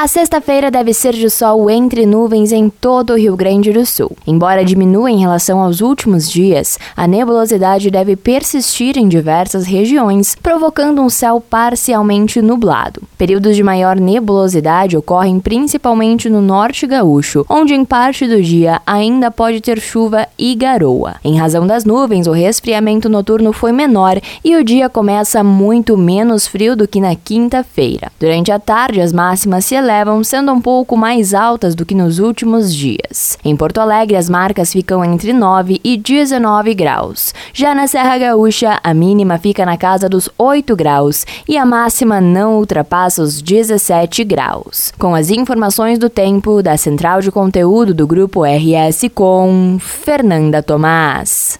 A sexta-feira deve ser de sol entre nuvens em todo o Rio Grande do Sul. Embora diminua em relação aos últimos dias, a nebulosidade deve persistir em diversas regiões, provocando um céu parcialmente nublado. Períodos de maior nebulosidade ocorrem principalmente no norte gaúcho, onde em parte do dia ainda pode ter chuva e garoa. Em razão das nuvens, o resfriamento noturno foi menor e o dia começa muito menos frio do que na quinta-feira. Durante a tarde, as máximas se elevam, sendo um pouco mais altas do que nos últimos dias. Em Porto Alegre, as marcas ficam entre 9 e 19 graus. Já na Serra Gaúcha, a mínima fica na casa dos 8 graus e a máxima não ultrapassa os 17 graus. Com as informações do tempo da Central de Conteúdo do Grupo RS com Fernanda Tomás.